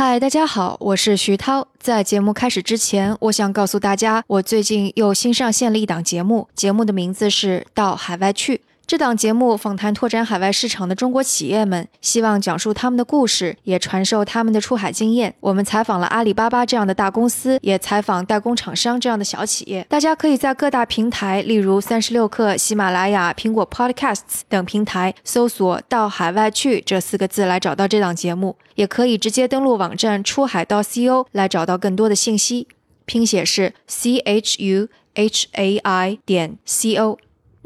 嗨，大家好，我是徐涛。在节目开始之前，我想告诉大家，我最近又新上线了一档节目，节目的名字是《到海外去》。这档节目访谈拓展海外市场的中国企业们，希望讲述他们的故事，也传授他们的出海经验。我们采访了阿里巴巴这样的大公司，也采访代工厂商这样的小企业。大家可以在各大平台，例如三十六氪、喜马拉雅、苹果 Podcasts 等平台搜索“到海外去”这四个字来找到这档节目，也可以直接登录网站出海到 co 来找到更多的信息。拼写是 c h u h a i 点 c o。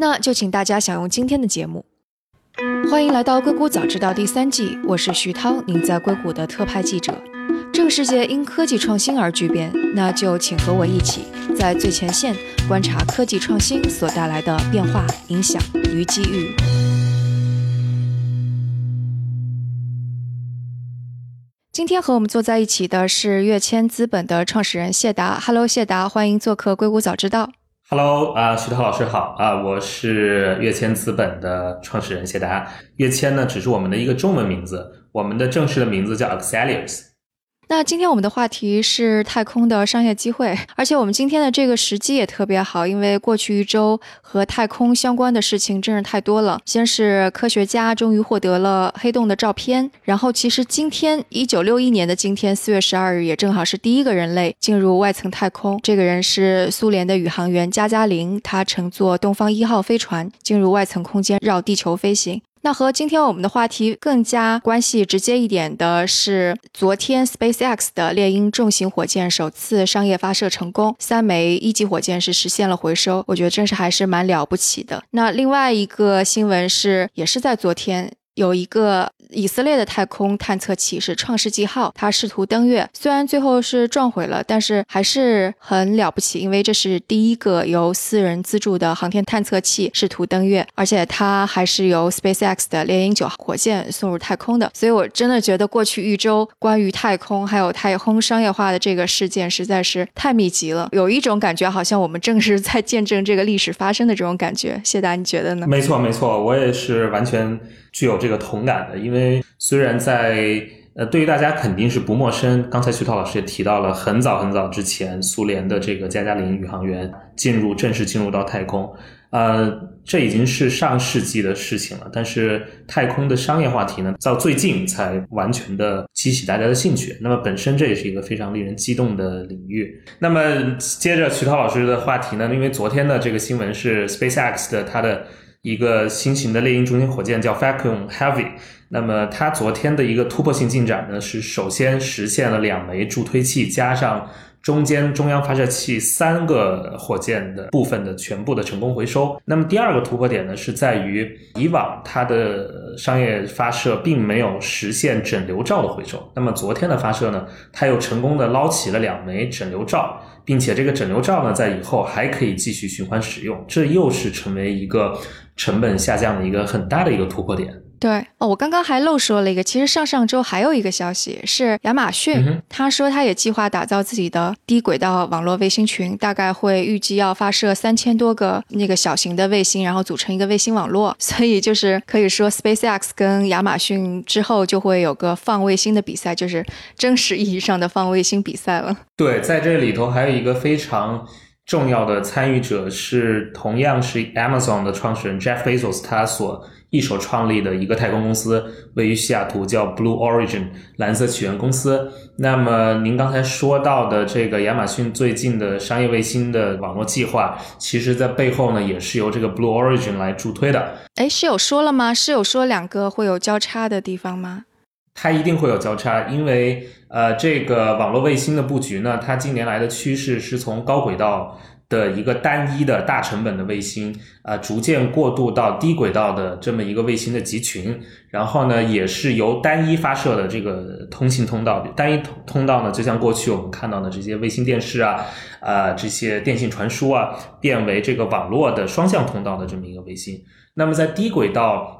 那就请大家享用今天的节目。欢迎来到《硅谷早知道》第三季，我是徐涛，您在硅谷的特派记者。这个世界因科技创新而巨变，那就请和我一起在最前线观察科技创新所带来的变化、影响与机遇。今天和我们坐在一起的是跃迁资本的创始人谢达。Hello，谢达，欢迎做客《硅谷早知道》。Hello 啊，徐涛老师好啊，我是跃迁资本的创始人谢达。跃迁呢，只是我们的一个中文名字，我们的正式的名字叫 Axelius。那今天我们的话题是太空的商业机会，而且我们今天的这个时机也特别好，因为过去一周和太空相关的事情真是太多了。先是科学家终于获得了黑洞的照片，然后其实今天一九六一年的今天四月十二日也正好是第一个人类进入外层太空，这个人是苏联的宇航员加加林，他乘坐东方一号飞船进入外层空间绕地球飞行。那和今天我们的话题更加关系直接一点的是，昨天 SpaceX 的猎鹰重型火箭首次商业发射成功，三枚一级火箭是实现了回收，我觉得真是还是蛮了不起的。那另外一个新闻是，也是在昨天。有一个以色列的太空探测器是创世纪号，它试图登月，虽然最后是撞毁了，但是还是很了不起，因为这是第一个由私人资助的航天探测器试图登月，而且它还是由 SpaceX 的猎鹰九号火箭送入太空的。所以我真的觉得过去一周关于太空还有太空商业化的这个事件实在是太密集了，有一种感觉好像我们正是在见证这个历史发生的这种感觉。谢达，你觉得呢？没错，没错，我也是完全。具有这个同感的，因为虽然在呃，对于大家肯定是不陌生。刚才徐涛老师也提到了，很早很早之前，苏联的这个加加林宇航员进入正式进入到太空，呃，这已经是上世纪的事情了。但是太空的商业话题呢，到最近才完全的激起大家的兴趣。那么本身这也是一个非常令人激动的领域。那么接着徐涛老师的话题呢，因为昨天的这个新闻是 SpaceX 的它的。一个新型的猎鹰中型火箭叫 Falcon Heavy，那么它昨天的一个突破性进展呢，是首先实现了两枚助推器加上中间中央发射器三个火箭的部分的全部的成功回收。那么第二个突破点呢，是在于以往它的商业发射并没有实现整流罩的回收，那么昨天的发射呢，它又成功的捞起了两枚整流罩，并且这个整流罩呢，在以后还可以继续循环使用，这又是成为一个。成本下降的一个很大的一个突破点。对哦，我刚刚还漏说了一个，其实上上周还有一个消息是亚马逊，他说他也计划打造自己的低轨道网络卫星群，大概会预计要发射三千多个那个小型的卫星，然后组成一个卫星网络。所以就是可以说，SpaceX 跟亚马逊之后就会有个放卫星的比赛，就是真实意义上的放卫星比赛了。对，在这里头还有一个非常。重要的参与者是同样是 Amazon 的创始人 Jeff Bezos，他所一手创立的一个太空公司，位于西雅图，叫 Blue Origin 蓝色起源公司。那么您刚才说到的这个亚马逊最近的商业卫星的网络计划，其实在背后呢，也是由这个 Blue Origin 来助推的。哎，是有说了吗？是有说两个会有交叉的地方吗？它一定会有交叉，因为呃，这个网络卫星的布局呢，它近年来的趋势是从高轨道的一个单一的大成本的卫星，啊，逐渐过渡到低轨道的这么一个卫星的集群，然后呢，也是由单一发射的这个通信通道，单一通通道呢，就像过去我们看到的这些卫星电视啊，啊，这些电信传输啊，变为这个网络的双向通道的这么一个卫星。那么在低轨道。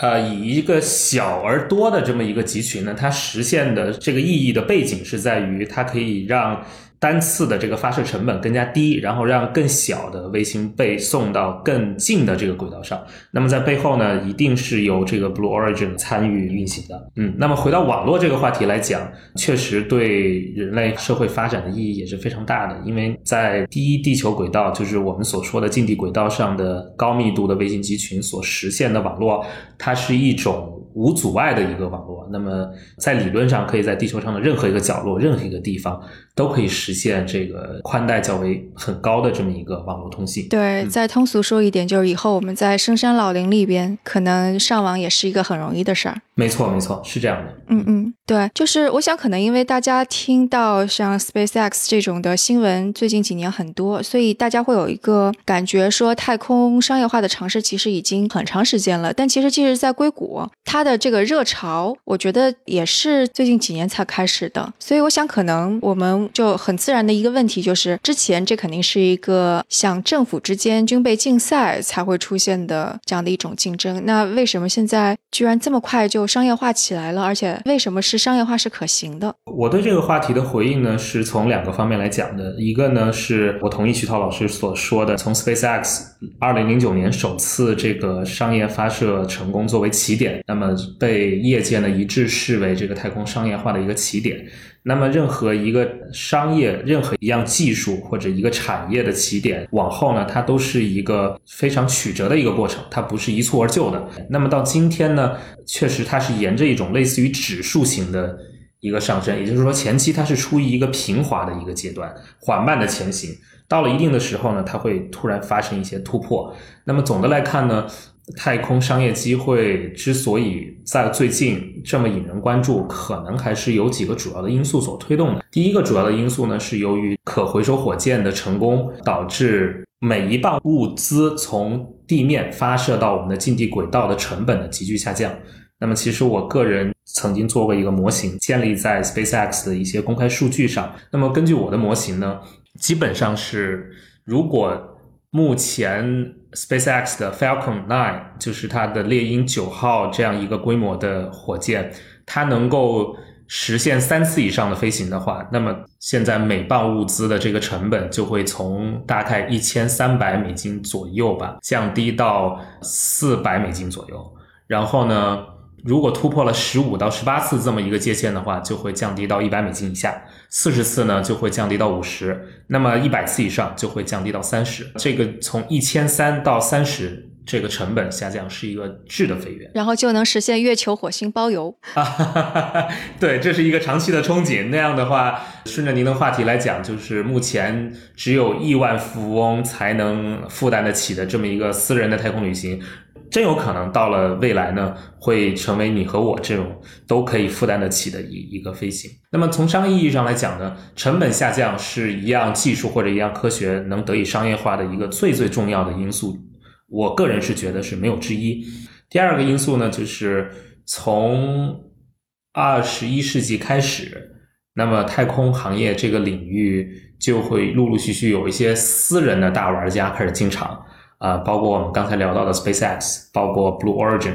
呃，以一个小而多的这么一个集群呢，它实现的这个意义的背景是在于，它可以让单次的这个发射成本更加低，然后让更小的卫星被送到更近的这个轨道上。那么在背后呢，一定是由这个 Blue Origin 参与运行的。嗯，那么回到网络这个话题来讲，确实对人类社会发展的意义也是非常大的，因为在第一地球轨道，就是我们所说的近地轨道上的高密度的卫星集群所实现的网络，它是一种。无阻碍的一个网络，那么在理论上，可以在地球上的任何一个角落、任何一个地方，都可以实现这个宽带较为很高的这么一个网络通信。对，再通俗说一点，就是以后我们在深山老林里边，可能上网也是一个很容易的事儿。没错，没错，是这样的。嗯嗯，对，就是我想，可能因为大家听到像 SpaceX 这种的新闻，最近几年很多，所以大家会有一个感觉，说太空商业化的尝试其实已经很长时间了。但其实，即使，在硅谷，它的这个热潮，我觉得也是最近几年才开始的。所以，我想，可能我们就很自然的一个问题就是，之前这肯定是一个像政府之间军备竞赛才会出现的这样的一种竞争。那为什么现在居然这么快就？商业化起来了，而且为什么是商业化是可行的？我对这个话题的回应呢，是从两个方面来讲的。一个呢，是我同意徐涛老师所说的，从 SpaceX 二零零九年首次这个商业发射成功作为起点，那么被业界呢一致视为这个太空商业化的一个起点。那么，任何一个商业、任何一样技术或者一个产业的起点，往后呢，它都是一个非常曲折的一个过程，它不是一蹴而就的。那么到今天呢，确实它是沿着一种类似于指数型的一个上升，也就是说，前期它是处于一个平滑的一个阶段，缓慢的前行。到了一定的时候呢，它会突然发生一些突破。那么总的来看呢？太空商业机会之所以在最近这么引人关注，可能还是有几个主要的因素所推动的。第一个主要的因素呢，是由于可回收火箭的成功，导致每一磅物资从地面发射到我们的近地轨道的成本的急剧下降。那么，其实我个人曾经做过一个模型，建立在 SpaceX 的一些公开数据上。那么，根据我的模型呢，基本上是如果。目前 SpaceX 的 Falcon 9就是它的猎鹰九号这样一个规模的火箭，它能够实现三次以上的飞行的话，那么现在每磅物资的这个成本就会从大概一千三百美金左右吧，降低到四百美金左右。然后呢？如果突破了十五到十八次这么一个界限的话，就会降低到一百美金以下；四十次呢，就会降低到五十；那么一百次以上就会降低到三十。这个从一千三到三十，这个成本下降是一个质的飞跃，然后就能实现月球、火星包邮。对，这是一个长期的憧憬。那样的话，顺着您的话题来讲，就是目前只有亿万富翁才能负担得起的这么一个私人的太空旅行。真有可能到了未来呢，会成为你和我这种都可以负担得起的一一个飞行。那么从商业意义上来讲呢，成本下降是一样技术或者一样科学能得以商业化的一个最最重要的因素。我个人是觉得是没有之一。第二个因素呢，就是从二十一世纪开始，那么太空行业这个领域就会陆陆续续有一些私人的大玩家开始进场。啊，包括我们刚才聊到的 SpaceX，包括 Blue Origin，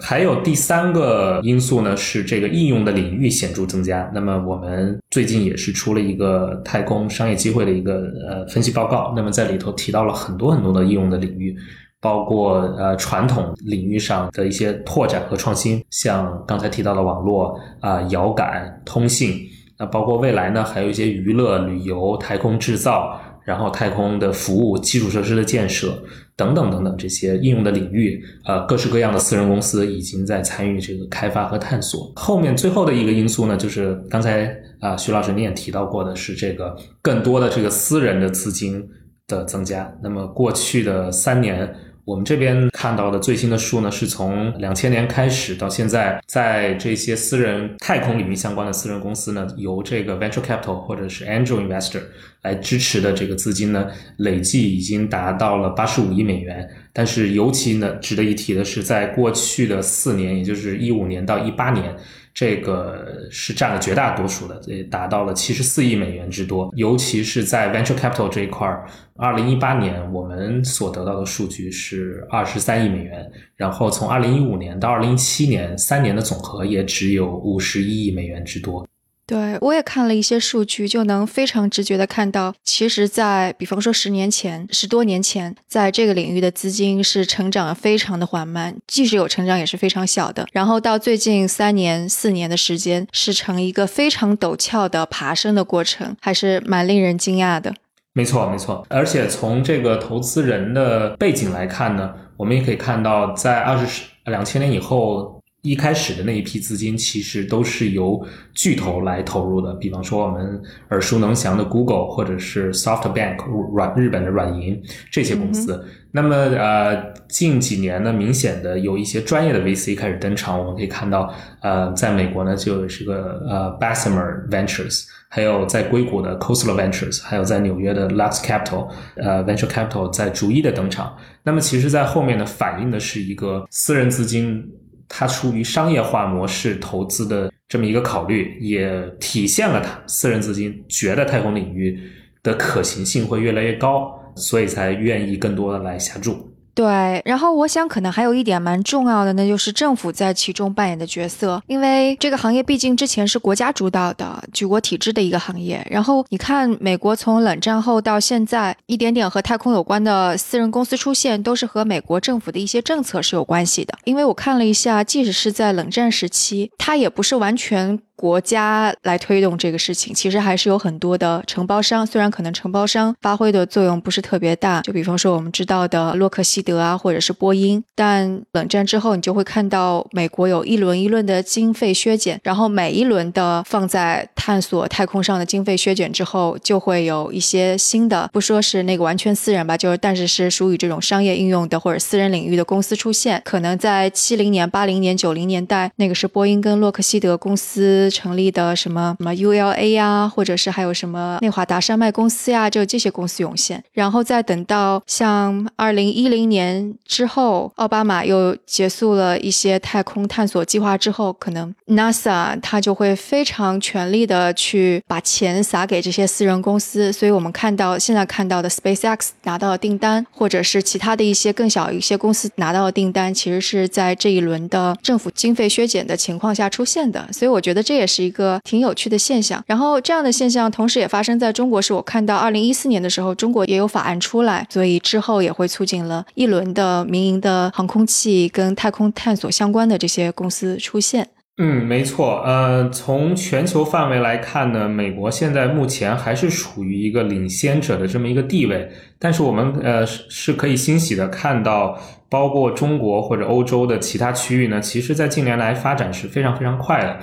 还有第三个因素呢，是这个应用的领域显著增加。那么我们最近也是出了一个太空商业机会的一个呃分析报告，那么在里头提到了很多很多的应用的领域，包括呃传统领域上的一些拓展和创新，像刚才提到的网络啊、遥感、通信，那包括未来呢，还有一些娱乐、旅游、太空制造。然后，太空的服务、基础设施的建设等等等等这些应用的领域，呃，各式各样的私人公司已经在参与这个开发和探索。后面最后的一个因素呢，就是刚才啊，徐老师你也提到过的是这个更多的这个私人的资金的增加。那么过去的三年。我们这边看到的最新的数呢，是从两千年开始到现在，在这些私人太空领域相关的私人公司呢，由这个 venture capital 或者是 angel investor 来支持的这个资金呢，累计已经达到了八十五亿美元。但是尤其呢，值得一提的是，在过去的四年，也就是一五年到一八年。这个是占了绝大多数的，也达到了七十四亿美元之多。尤其是在 venture capital 这一块儿，二零一八年我们所得到的数据是二十三亿美元，然后从二零一五年到二零一七年三年的总和也只有五十一亿美元之多。对，我也看了一些数据，就能非常直觉的看到，其实，在比方说十年前、十多年前，在这个领域的资金是成长非常的缓慢，即使有成长也是非常小的。然后到最近三年、四年的时间，是呈一个非常陡峭的爬升的过程，还是蛮令人惊讶的。没错，没错。而且从这个投资人的背景来看呢，我们也可以看到，在二十两千年以后。一开始的那一批资金其实都是由巨头来投入的，比方说我们耳熟能详的 Google 或者是 SoftBank 软日本的软银这些公司。那么呃，近几年呢，明显的有一些专业的 VC 开始登场。我们可以看到，呃，在美国呢，就是个呃 Bessemer Ventures，还有在硅谷的 Coastal Ventures，还有在纽约的 Lux Capital，呃，Venture Capital 在逐一的登场。那么其实，在后面呢，反映的是一个私人资金。它出于商业化模式投资的这么一个考虑，也体现了它私人资金觉得太空领域的可行性会越来越高，所以才愿意更多的来下注。对，然后我想可能还有一点蛮重要的，那就是政府在其中扮演的角色，因为这个行业毕竟之前是国家主导的、举国体制的一个行业。然后你看，美国从冷战后到现在，一点点和太空有关的私人公司出现，都是和美国政府的一些政策是有关系的。因为我看了一下，即使是在冷战时期，它也不是完全。国家来推动这个事情，其实还是有很多的承包商。虽然可能承包商发挥的作用不是特别大，就比方说我们知道的洛克希德啊，或者是波音。但冷战之后，你就会看到美国有一轮一轮的经费削减，然后每一轮的放在探索太空上的经费削减之后，就会有一些新的，不说是那个完全私人吧，就是但是是属于这种商业应用的或者私人领域的公司出现。可能在七零年、八零年、九零年代，那个是波音跟洛克希德公司。成立的什么什么 ULA 呀，或者是还有什么内华达山脉公司呀，就这些公司涌现，然后再等到像二零一零年之后，奥巴马又结束了一些太空探索计划之后，可能 NASA 它就会非常全力的去把钱撒给这些私人公司，所以我们看到现在看到的 SpaceX 拿到的订单，或者是其他的一些更小一些公司拿到的订单，其实是在这一轮的政府经费削减的情况下出现的，所以我觉得这这也是一个挺有趣的现象，然后这样的现象同时也发生在中国，是我看到二零一四年的时候，中国也有法案出来，所以之后也会促进了一轮的民营的航空器跟太空探索相关的这些公司出现。嗯，没错，呃，从全球范围来看呢，美国现在目前还是处于一个领先者的这么一个地位，但是我们呃是是可以欣喜的看到，包括中国或者欧洲的其他区域呢，其实在近年来发展是非常非常快的。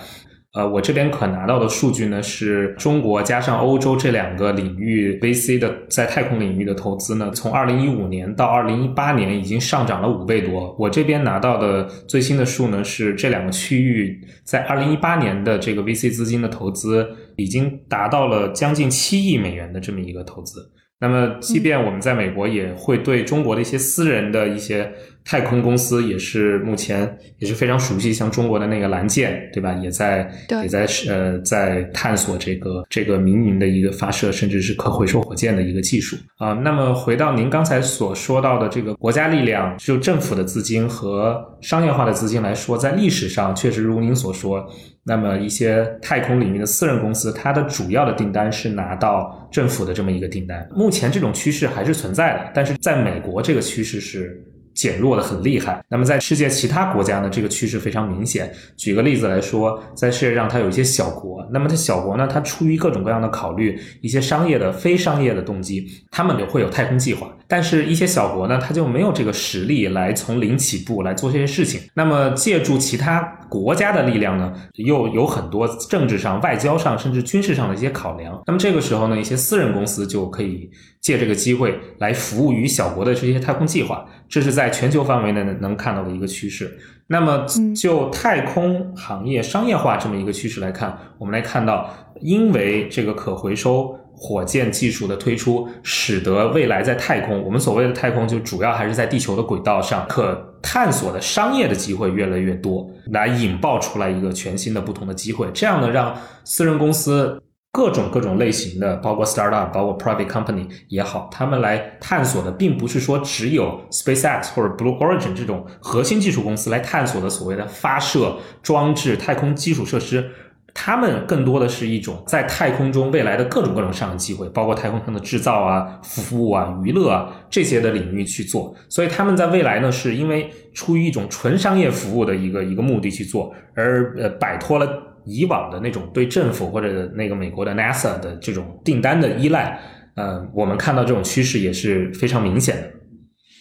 呃，我这边可拿到的数据呢，是中国加上欧洲这两个领域 VC 的在太空领域的投资呢，从二零一五年到二零一八年已经上涨了五倍多。我这边拿到的最新的数呢，是这两个区域在二零一八年的这个 VC 资金的投资已经达到了将近七亿美元的这么一个投资。那么，即便我们在美国，也会对中国的一些私人的一些。太空公司也是目前也是非常熟悉，像中国的那个蓝箭，对吧？也在也在呃在探索这个这个民营的一个发射，甚至是可回收火箭的一个技术啊。那么回到您刚才所说到的这个国家力量，就政府的资金和商业化的资金来说，在历史上确实如您所说，那么一些太空领域的私人公司，它的主要的订单是拿到政府的这么一个订单。目前这种趋势还是存在的，但是在美国这个趋势是。减弱的很厉害。那么在世界其他国家呢，这个趋势非常明显。举个例子来说，在世界上它有一些小国，那么它小国呢，它出于各种各样的考虑，一些商业的、非商业的动机，他们就会有太空计划。但是，一些小国呢，它就没有这个实力来从零起步来做这些事情。那么，借助其他国家的力量呢，又有很多政治上、外交上，甚至军事上的一些考量。那么这个时候呢，一些私人公司就可以借这个机会来服务于小国的这些太空计划。这是在全球范围内能看到的一个趋势。那么，就太空行业商业化这么一个趋势来看，我们来看到，因为这个可回收火箭技术的推出，使得未来在太空，我们所谓的太空就主要还是在地球的轨道上，可探索的商业的机会越来越多，来引爆出来一个全新的不同的机会。这样呢，让私人公司。各种各种类型的，包括 startup，包括 private company 也好，他们来探索的，并不是说只有 SpaceX 或者 Blue Origin 这种核心技术公司来探索的所谓的发射装置、太空基础设施，他们更多的是一种在太空中未来的各种各种上的机会，包括太空上的制造啊、服务啊、娱乐啊这些的领域去做。所以他们在未来呢，是因为出于一种纯商业服务的一个一个目的去做，而呃摆脱了以往的那种对政府或者那个美国的 NASA 的这种订单的依赖。呃，我们看到这种趋势也是非常明显的。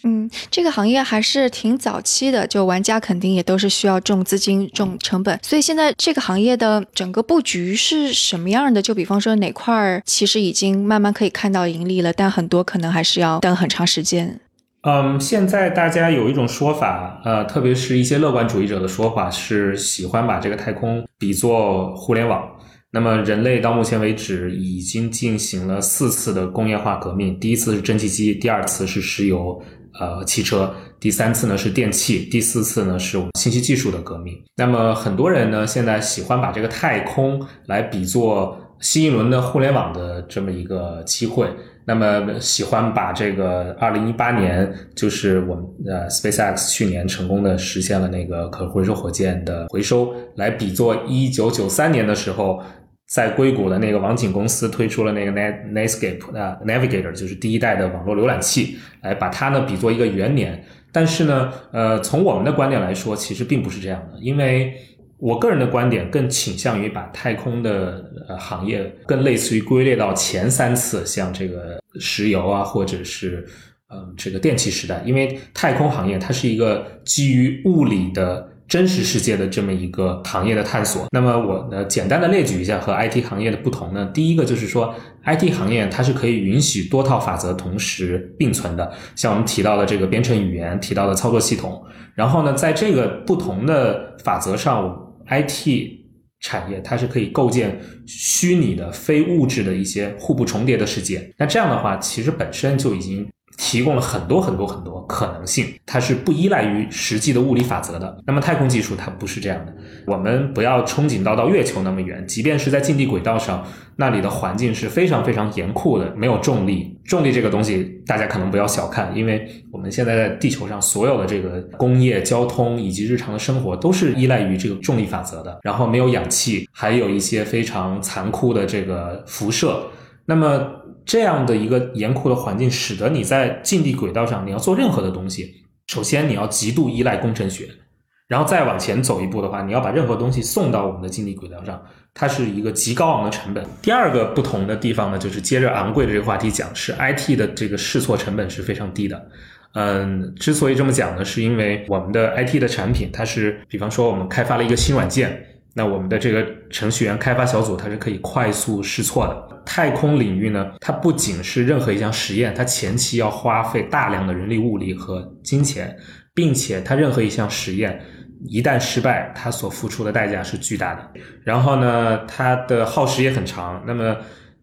嗯，这个行业还是挺早期的，就玩家肯定也都是需要重资金、重成本，所以现在这个行业的整个布局是什么样的？就比方说哪块儿其实已经慢慢可以看到盈利了，但很多可能还是要等很长时间。嗯，现在大家有一种说法，呃，特别是一些乐观主义者的说法，是喜欢把这个太空比作互联网。那么，人类到目前为止已经进行了四次的工业化革命，第一次是蒸汽机，第二次是石油。呃，汽车第三次呢是电器，第四次呢是我们信息技术的革命。那么很多人呢现在喜欢把这个太空来比作新一轮的互联网的这么一个机会。那么喜欢把这个二零一八年就是我们呃 SpaceX 去年成功的实现了那个可回收火箭的回收，来比作一九九三年的时候。在硅谷的那个网景公司推出了那个 Netscape 啊 Navigator，就是第一代的网络浏览器，来把它呢比作一个元年。但是呢，呃，从我们的观点来说，其实并不是这样的。因为我个人的观点更倾向于把太空的呃行业更类似于归类到前三次，像这个石油啊，或者是嗯这个电气时代。因为太空行业它是一个基于物理的。真实世界的这么一个行业的探索，那么我呢简单的列举一下和 IT 行业的不同呢。第一个就是说，IT 行业它是可以允许多套法则同时并存的，像我们提到的这个编程语言，提到的操作系统。然后呢，在这个不同的法则上，IT 产业它是可以构建虚拟的非物质的一些互不重叠的世界。那这样的话，其实本身就已经。提供了很多很多很多可能性，它是不依赖于实际的物理法则的。那么太空技术它不是这样的，我们不要憧憬到到月球那么远，即便是在近地轨道上，那里的环境是非常非常严酷的，没有重力。重力这个东西大家可能不要小看，因为我们现在在地球上所有的这个工业、交通以及日常的生活都是依赖于这个重力法则的。然后没有氧气，还有一些非常残酷的这个辐射。那么。这样的一个严酷的环境，使得你在近地轨道上，你要做任何的东西，首先你要极度依赖工程学，然后再往前走一步的话，你要把任何东西送到我们的近地轨道上，它是一个极高昂的成本。第二个不同的地方呢，就是接着昂贵的这个话题讲，是 IT 的这个试错成本是非常低的。嗯，之所以这么讲呢，是因为我们的 IT 的产品，它是比方说我们开发了一个新软件。那我们的这个程序员开发小组，它是可以快速试错的。太空领域呢，它不仅是任何一项实验，它前期要花费大量的人力物力和金钱，并且它任何一项实验一旦失败，它所付出的代价是巨大的。然后呢，它的耗时也很长。那么，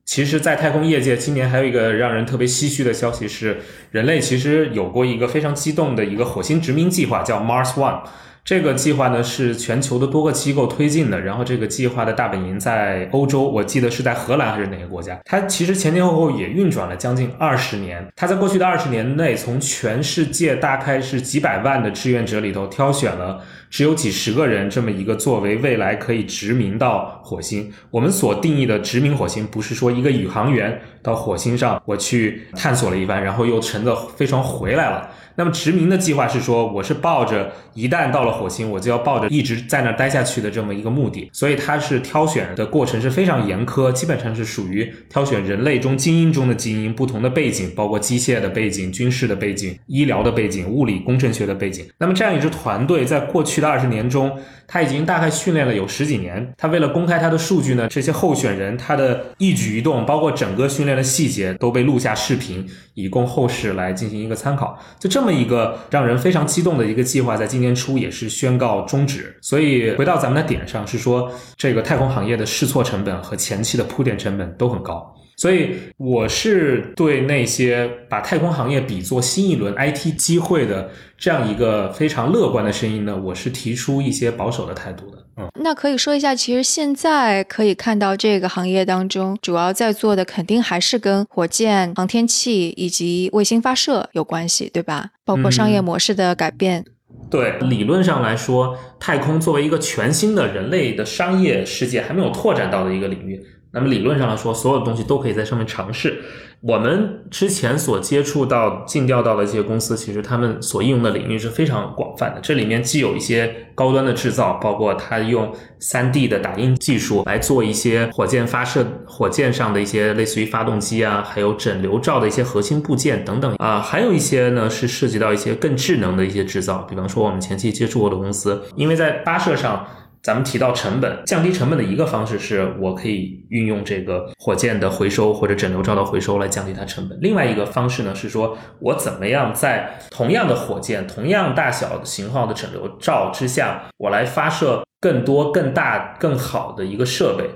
其实，在太空业界，今年还有一个让人特别唏嘘的消息是，人类其实有过一个非常激动的一个火星殖民计划，叫 Mars One。这个计划呢是全球的多个机构推进的，然后这个计划的大本营在欧洲，我记得是在荷兰还是哪个国家？它其实前前后后也运转了将近二十年。它在过去的二十年内，从全世界大概是几百万的志愿者里头挑选了只有几十个人，这么一个作为未来可以殖民到火星。我们所定义的殖民火星，不是说一个宇航员到火星上我去探索了一番，然后又乘着飞船回来了。那么殖民的计划是说，我是抱着一旦到了火星，我就要抱着一直在那儿待下去的这么一个目的，所以它是挑选的过程是非常严苛，基本上是属于挑选人类中精英中的精英，不同的背景，包括机械的背景、军事的背景、医疗的背景、物理工程学的背景。那么这样一支团队在过去的二十年中。他已经大概训练了有十几年。他为了公开他的数据呢，这些候选人他的一举一动，包括整个训练的细节，都被录下视频，以供后世来进行一个参考。就这么这么一个让人非常激动的一个计划，在今年初也是宣告终止。所以回到咱们的点上，是说这个太空行业的试错成本和前期的铺垫成本都很高。所以我是对那些把太空行业比作新一轮 IT 机会的这样一个非常乐观的声音呢，我是提出一些保守的态度的。嗯，那可以说一下，其实现在可以看到这个行业当中主要在做的，肯定还是跟火箭、航天器以及卫星发射有关系，对吧？包括商业模式的改变。对，理论上来说，太空作为一个全新的人类的商业世界还没有拓展到的一个领域，那么理论上来说，所有东西都可以在上面尝试。我们之前所接触到、尽调到的一些公司，其实他们所应用的领域是非常广泛的。这里面既有一些高端的制造，包括它用 3D 的打印技术来做一些火箭发射、火箭上的一些类似于发动机啊，还有整流罩的一些核心部件等等啊，还有一些呢是涉及到一些更智能的一些制造，比方说我们前期接触过的公司，因为在发射上。咱们提到成本，降低成本的一个方式是我可以运用这个火箭的回收或者整流罩的回收来降低它成本。另外一个方式呢是说我怎么样在同样的火箭、同样大小型号的整流罩之下，我来发射更多、更大、更好的一个设备。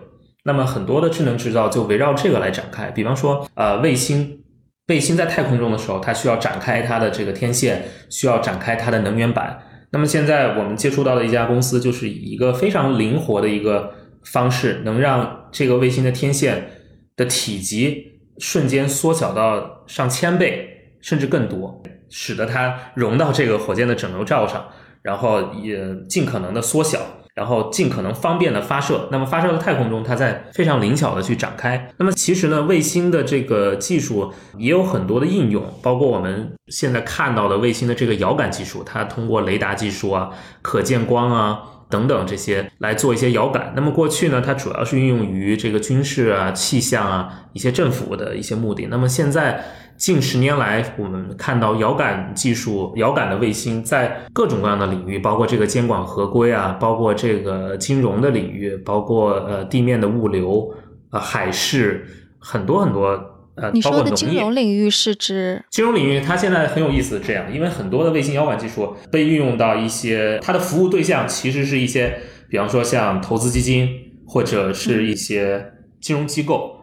那么很多的智能制造就围绕这个来展开。比方说，呃，卫星，卫星在太空中的时候，它需要展开它的这个天线，需要展开它的能源板。那么现在我们接触到的一家公司，就是以一个非常灵活的一个方式，能让这个卫星的天线的体积瞬间缩小到上千倍，甚至更多，使得它融到这个火箭的整流罩上，然后也尽可能的缩小。然后尽可能方便的发射，那么发射到太空中，它在非常灵巧的去展开。那么其实呢，卫星的这个技术也有很多的应用，包括我们现在看到的卫星的这个遥感技术，它通过雷达技术啊、可见光啊等等这些来做一些遥感。那么过去呢，它主要是运用于这个军事啊、气象啊一些政府的一些目的。那么现在。近十年来，我们看到遥感技术、遥感的卫星在各种各样的领域，包括这个监管合规啊，包括这个金融的领域，包括呃地面的物流、呃海事，很多很多呃。你说的金融领域是指？金融领域它现在很有意思，这样，因为很多的卫星遥感技术被运用到一些它的服务对象，其实是一些，比方说像投资基金或者是一些金融机构。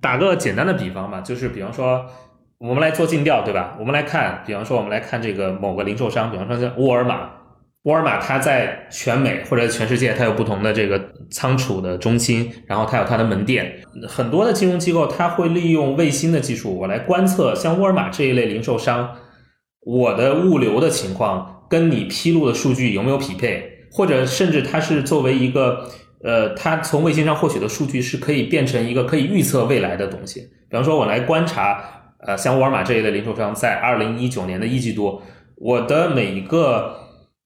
打个简单的比方吧，就是比方说，我们来做尽调，对吧？我们来看，比方说，我们来看这个某个零售商，比方说像沃尔玛，沃尔玛它在全美或者全世界，它有不同的这个仓储的中心，然后它有它的门店。很多的金融机构，它会利用卫星的技术，我来观测像沃尔玛这一类零售商，我的物流的情况跟你披露的数据有没有匹配，或者甚至它是作为一个。呃，它从卫星上获取的数据是可以变成一个可以预测未来的东西。比方说，我来观察，呃，像沃尔玛这一类零售商在二零一九年的一季度，我的每一个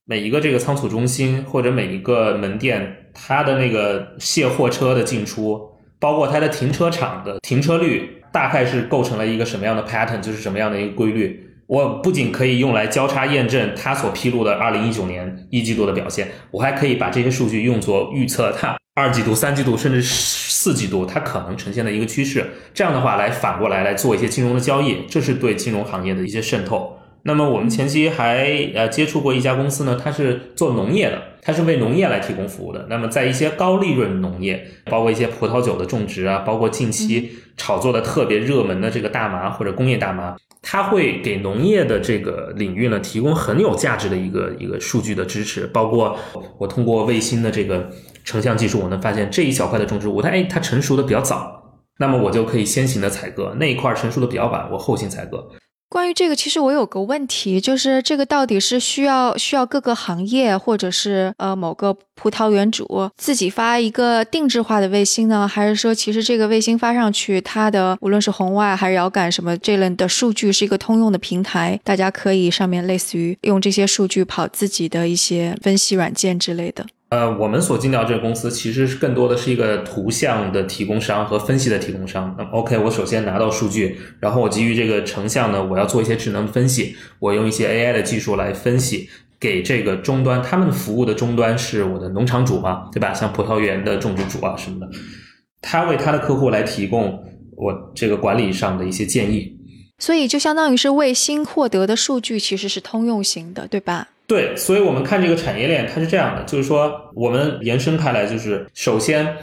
每一个这个仓储中心或者每一个门店，它的那个卸货车的进出，包括它的停车场的停车率，大概是构成了一个什么样的 pattern，就是什么样的一个规律。我不仅可以用来交叉验证它所披露的二零一九年一季度的表现，我还可以把这些数据用作预测它二季度、三季度甚至四季度它可能呈现的一个趋势。这样的话，来反过来来做一些金融的交易，这是对金融行业的一些渗透。那么我们前期还呃接触过一家公司呢，它是做农业的，它是为农业来提供服务的。那么在一些高利润农业，包括一些葡萄酒的种植啊，包括近期炒作的特别热门的这个大麻或者工业大麻。它会给农业的这个领域呢提供很有价值的一个一个数据的支持，包括我通过卫星的这个成像技术，我能发现这一小块的种植物，它哎它成熟的比较早，那么我就可以先行的采割那一块成熟的比较晚，我后行采割。关于这个，其实我有个问题，就是这个到底是需要需要各个行业，或者是呃某个葡萄园主自己发一个定制化的卫星呢，还是说其实这个卫星发上去，它的无论是红外还是遥感什么这类的数据是一个通用的平台，大家可以上面类似于用这些数据跑自己的一些分析软件之类的。呃，我们所进到这个公司，其实是更多的是一个图像的提供商和分析的提供商。那么，OK，我首先拿到数据，然后我基于这个成像呢，我要做一些智能分析，我用一些 AI 的技术来分析，给这个终端，他们服务的终端是我的农场主嘛，对吧？像葡萄园的种植主啊什么的，他为他的客户来提供我这个管理上的一些建议。所以，就相当于是卫星获得的数据其实是通用型的，对吧？对，所以，我们看这个产业链，它是这样的，就是说，我们延伸开来，就是首先，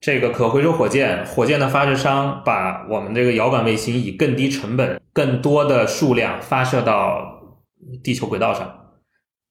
这个可回收火箭，火箭的发射商把我们这个遥感卫星以更低成本、更多的数量发射到地球轨道上，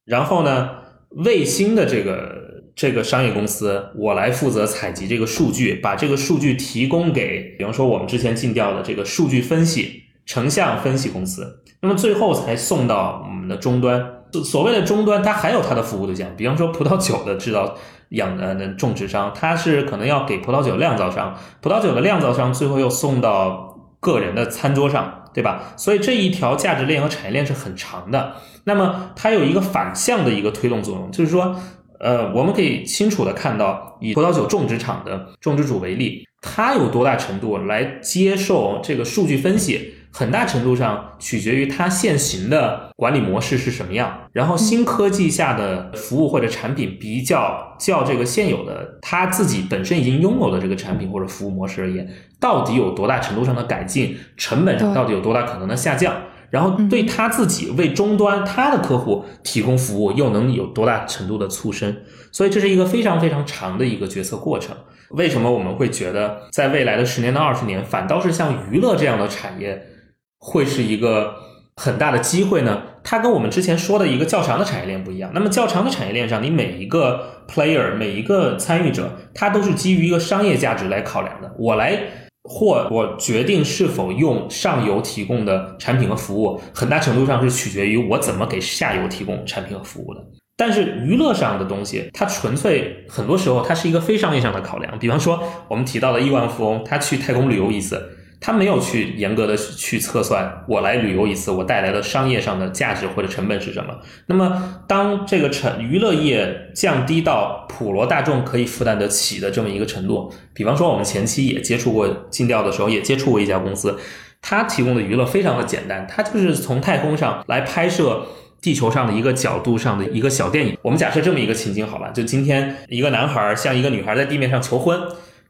然后呢，卫星的这个这个商业公司，我来负责采集这个数据，把这个数据提供给，比方说我们之前进调的这个数据分析、成像分析公司，那么最后才送到我们的终端。所谓的终端，它还有它的服务对象，比方说葡萄酒的制造、养呃的种植商，它是可能要给葡萄酒酿造商，葡萄酒的酿造商最后又送到个人的餐桌上，对吧？所以这一条价值链和产业链是很长的。那么它有一个反向的一个推动作用，就是说，呃，我们可以清楚的看到，以葡萄酒种植场的种植主为例，他有多大程度来接受这个数据分析。很大程度上取决于它现行的管理模式是什么样，然后新科技下的服务或者产品比较较这个现有的他自己本身已经拥有的这个产品或者服务模式而言，到底有多大程度上的改进，成本上到底有多大可能的下降，然后对他自己为终端他的客户提供服务又能有多大程度的促生，所以这是一个非常非常长的一个决策过程。为什么我们会觉得在未来的十年到二十年，反倒是像娱乐这样的产业？会是一个很大的机会呢？它跟我们之前说的一个较长的产业链不一样。那么较长的产业链上，你每一个 player 每一个参与者，他都是基于一个商业价值来考量的。我来或我决定是否用上游提供的产品和服务，很大程度上是取决于我怎么给下游提供产品和服务的。但是娱乐上的东西，它纯粹很多时候它是一个非商业上的考量。比方说我们提到的亿万富翁，他去太空旅游一次。他没有去严格的去测算，我来旅游一次，我带来的商业上的价值或者成本是什么？那么，当这个成娱乐业降低到普罗大众可以负担得起的这么一个程度，比方说我们前期也接触过尽调的时候，也接触过一家公司，它提供的娱乐非常的简单，它就是从太空上来拍摄地球上的一个角度上的一个小电影。我们假设这么一个情景，好吧，就今天一个男孩向一个女孩在地面上求婚。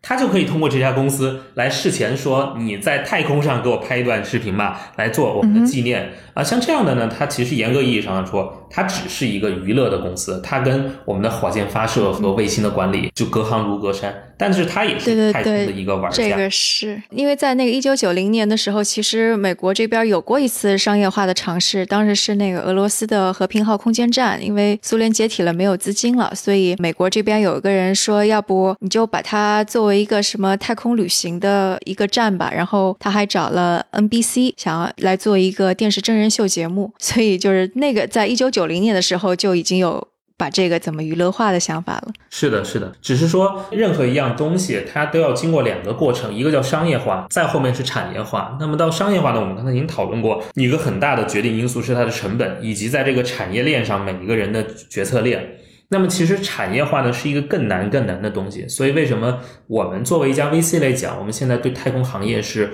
他就可以通过这家公司来事前说你在太空上给我拍一段视频吧，来做我们的纪念啊。像这样的呢，它其实严格意义上来说，它只是一个娱乐的公司，它跟我们的火箭发射和卫星的管理就隔行如隔山。但是它也是太空的一个玩家。这个是因为在那个一九九零年的时候，其实美国这边有过一次商业化的尝试，当时是那个俄罗斯的和平号空间站，因为苏联解体了，没有资金了，所以美国这边有一个人说，要不你就把它作为一个什么太空旅行的一个站吧。然后他还找了 NBC，想要来做一个电视真人秀节目，所以就是那个在一九九零年的时候就已经有。把这个怎么娱乐化的想法了？是的，是的，只是说任何一样东西，它都要经过两个过程，一个叫商业化，再后面是产业化。那么到商业化呢，我们刚才已经讨论过，一个很大的决定因素是它的成本，以及在这个产业链上每一个人的决策链。那么其实产业化呢是一个更难更难的东西。所以为什么我们作为一家 VC 来讲，我们现在对太空行业是？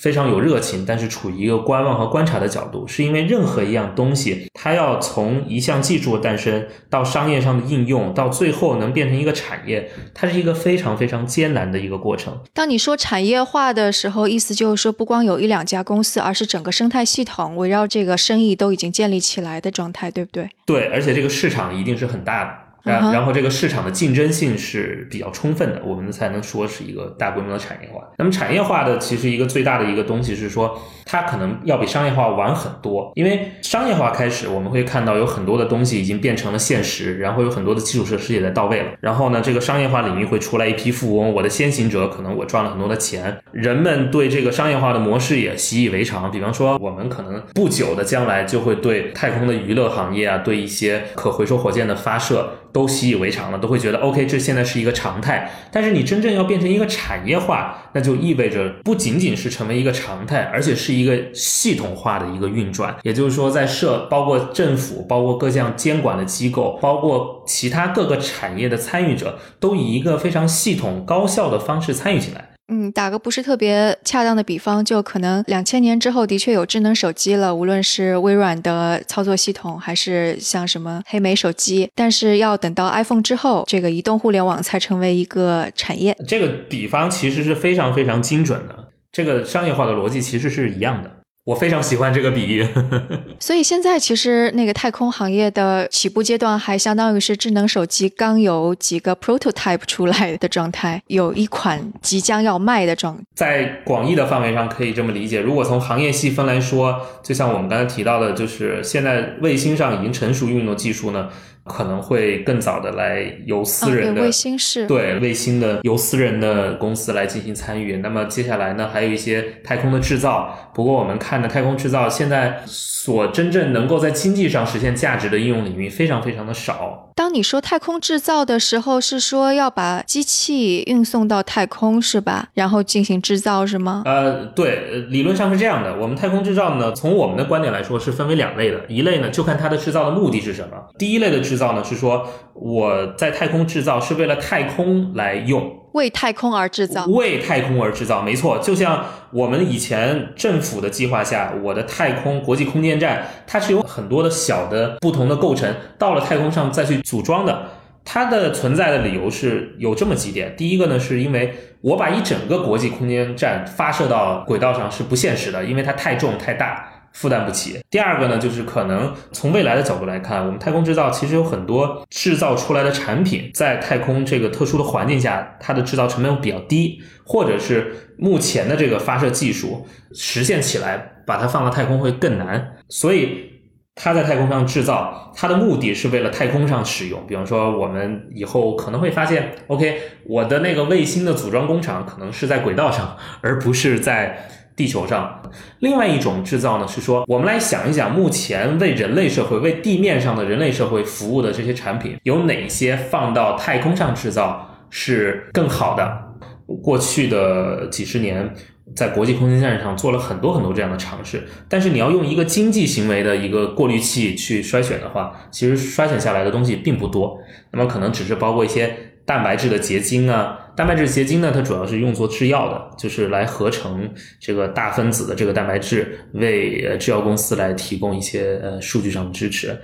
非常有热情，但是处于一个观望和观察的角度，是因为任何一样东西，它要从一项技术的诞生到商业上的应用，到最后能变成一个产业，它是一个非常非常艰难的一个过程。当你说产业化的时候，意思就是说不光有一两家公司，而是整个生态系统围绕这个生意都已经建立起来的状态，对不对？对，而且这个市场一定是很大的。然然后这个市场的竞争性是比较充分的，我们才能说是一个大规模的产业化。那么产业化的其实一个最大的一个东西是说，它可能要比商业化晚很多。因为商业化开始，我们会看到有很多的东西已经变成了现实，然后有很多的基础设施也在到位了。然后呢，这个商业化领域会出来一批富翁，我的先行者可能我赚了很多的钱，人们对这个商业化的模式也习以为常。比方说，我们可能不久的将来就会对太空的娱乐行业啊，对一些可回收火箭的发射。都习以为常了，都会觉得 OK，这现在是一个常态。但是你真正要变成一个产业化，那就意味着不仅仅是成为一个常态，而且是一个系统化的一个运转。也就是说，在社包括政府、包括各项监管的机构、包括其他各个产业的参与者，都以一个非常系统、高效的方式参与进来。嗯，打个不是特别恰当的比方，就可能两千年之后的确有智能手机了，无论是微软的操作系统，还是像什么黑莓手机，但是要等到 iPhone 之后，这个移动互联网才成为一个产业。这个比方其实是非常非常精准的，这个商业化的逻辑其实是一样的。我非常喜欢这个比喻，所以现在其实那个太空行业的起步阶段还相当于是智能手机刚有几个 prototype 出来的状态，有一款即将要卖的状。在广义的范围上可以这么理解，如果从行业细分来说，就像我们刚才提到的，就是现在卫星上已经成熟运用的技术呢。可能会更早的来由私人的、卫星是对卫星的由私人的公司来进行参与。那么接下来呢，还有一些太空的制造。不过我们看的太空制造现在所真正能够在经济上实现价值的应用领域非常非常的少。当你说太空制造的时候，是说要把机器运送到太空是吧？然后进行制造是吗？呃，对，理论上是这样的。我们太空制造呢，从我们的观点来说是分为两类的，一类呢就看它的制造的目的是什么。第一类的制造呢是说我在太空制造是为了太空来用，为太空而制造，为太空而制造，没错。就像我们以前政府的计划下，我的太空国际空间站，它是有很多的小的不同的构成，到了太空上再去组装的。它的存在的理由是有这么几点。第一个呢，是因为我把一整个国际空间站发射到轨道上是不现实的，因为它太重太大。负担不起。第二个呢，就是可能从未来的角度来看，我们太空制造其实有很多制造出来的产品，在太空这个特殊的环境下，它的制造成本比较低，或者是目前的这个发射技术实现起来，把它放到太空会更难。所以它在太空上制造，它的目的是为了太空上使用。比方说，我们以后可能会发现，OK，我的那个卫星的组装工厂可能是在轨道上，而不是在。地球上，另外一种制造呢，是说我们来想一想，目前为人类社会、为地面上的人类社会服务的这些产品，有哪些放到太空上制造是更好的？过去的几十年，在国际空间站上做了很多很多这样的尝试，但是你要用一个经济行为的一个过滤器去筛选的话，其实筛选下来的东西并不多，那么可能只是包括一些。蛋白质的结晶啊，蛋白质结晶呢，它主要是用作制药的，就是来合成这个大分子的这个蛋白质，为呃制药公司来提供一些呃数据上的支持。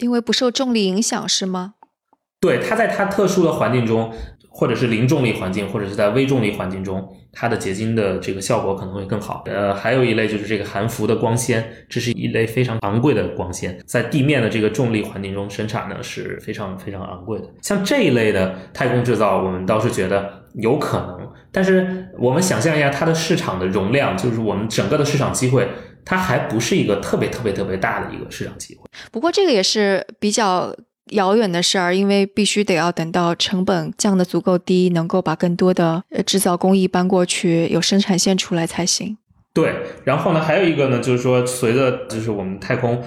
因为不受重力影响是吗？对，它在它特殊的环境中。或者是零重力环境，或者是在微重力环境中，它的结晶的这个效果可能会更好。呃，还有一类就是这个含氟的光纤，这是一类非常昂贵的光纤，在地面的这个重力环境中生产呢是非常非常昂贵的。像这一类的太空制造，我们倒是觉得有可能，但是我们想象一下它的市场的容量，就是我们整个的市场机会，它还不是一个特别特别特别大的一个市场机会。不过这个也是比较。遥远的事儿，因为必须得要等到成本降得足够低，能够把更多的制造工艺搬过去，有生产线出来才行。对，然后呢，还有一个呢，就是说，随着就是我们太空，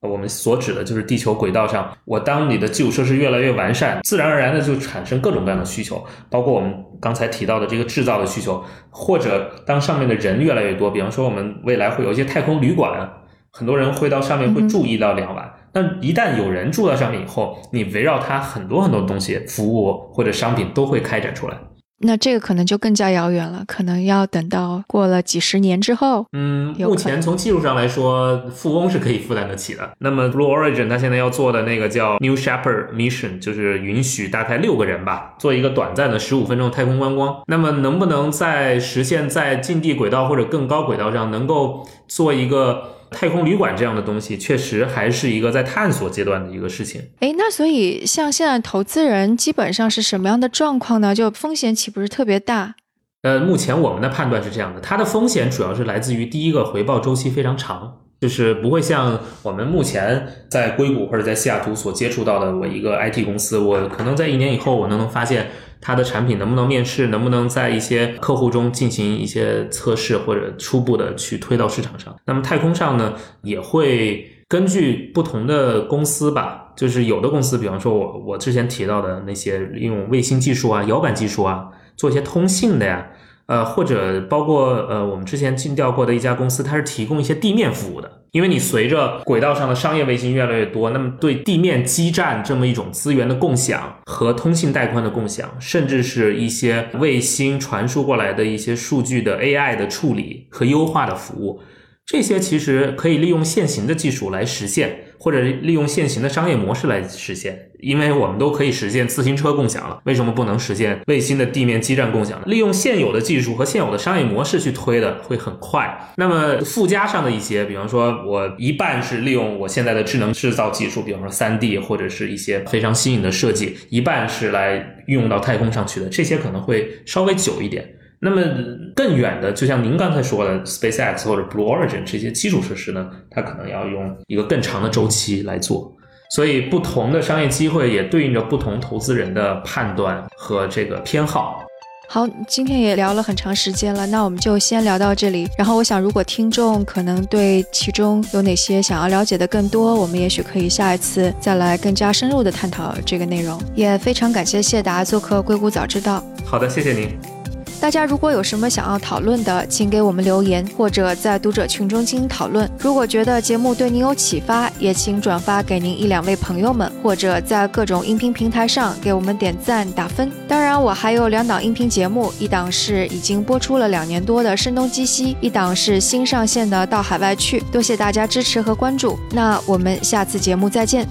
我们所指的就是地球轨道上，我当你的基础设施越来越完善，自然而然的就产生各种各样的需求，包括我们刚才提到的这个制造的需求，或者当上面的人越来越多，比方说我们未来会有一些太空旅馆，很多人会到上面会住一到两晚。但一旦有人住到上面以后，你围绕它很多很多东西、服务或者商品都会开展出来。那这个可能就更加遥远了，可能要等到过了几十年之后。嗯，目前从技术上来说，富翁是可以负担得起的。那么 Blue Origin 它现在要做的那个叫 New Shepard Mission，就是允许大概六个人吧，做一个短暂的十五分钟太空观光。那么能不能在实现在近地轨道或者更高轨道上能够做一个？太空旅馆这样的东西，确实还是一个在探索阶段的一个事情。哎，那所以像现在投资人基本上是什么样的状况呢？就风险岂不是特别大？呃，目前我们的判断是这样的，它的风险主要是来自于第一个回报周期非常长，就是不会像我们目前在硅谷或者在西雅图所接触到的，我一个 IT 公司，我可能在一年以后我能能发现。它的产品能不能面试，能不能在一些客户中进行一些测试，或者初步的去推到市场上？那么太空上呢，也会根据不同的公司吧，就是有的公司，比方说我我之前提到的那些用卫星技术啊、遥感技术啊，做一些通信的呀。呃，或者包括呃，我们之前尽调过的一家公司，它是提供一些地面服务的。因为你随着轨道上的商业卫星越来越多，那么对地面基站这么一种资源的共享和通信带宽的共享，甚至是一些卫星传输过来的一些数据的 AI 的处理和优化的服务。这些其实可以利用现行的技术来实现，或者利用现行的商业模式来实现，因为我们都可以实现自行车共享了，为什么不能实现卫星的地面基站共享呢？利用现有的技术和现有的商业模式去推的会很快。那么附加上的一些，比方说我一半是利用我现在的智能制造技术，比方说三 D 或者是一些非常新颖的设计，一半是来运用到太空上去的，这些可能会稍微久一点。那么更远的，就像您刚才说的，SpaceX 或者 Blue Origin 这些基础设施呢，它可能要用一个更长的周期来做。所以不同的商业机会也对应着不同投资人的判断和这个偏好。好，今天也聊了很长时间了，那我们就先聊到这里。然后我想，如果听众可能对其中有哪些想要了解的更多，我们也许可以下一次再来更加深入的探讨这个内容。也非常感谢谢达做客《硅谷早知道》。好的，谢谢您。大家如果有什么想要讨论的，请给我们留言，或者在读者群中进行讨论。如果觉得节目对您有启发，也请转发给您一两位朋友们，或者在各种音频平台上给我们点赞打分。当然，我还有两档音频节目，一档是已经播出了两年多的《声东击西》，一档是新上线的《到海外去》。多谢大家支持和关注，那我们下次节目再见。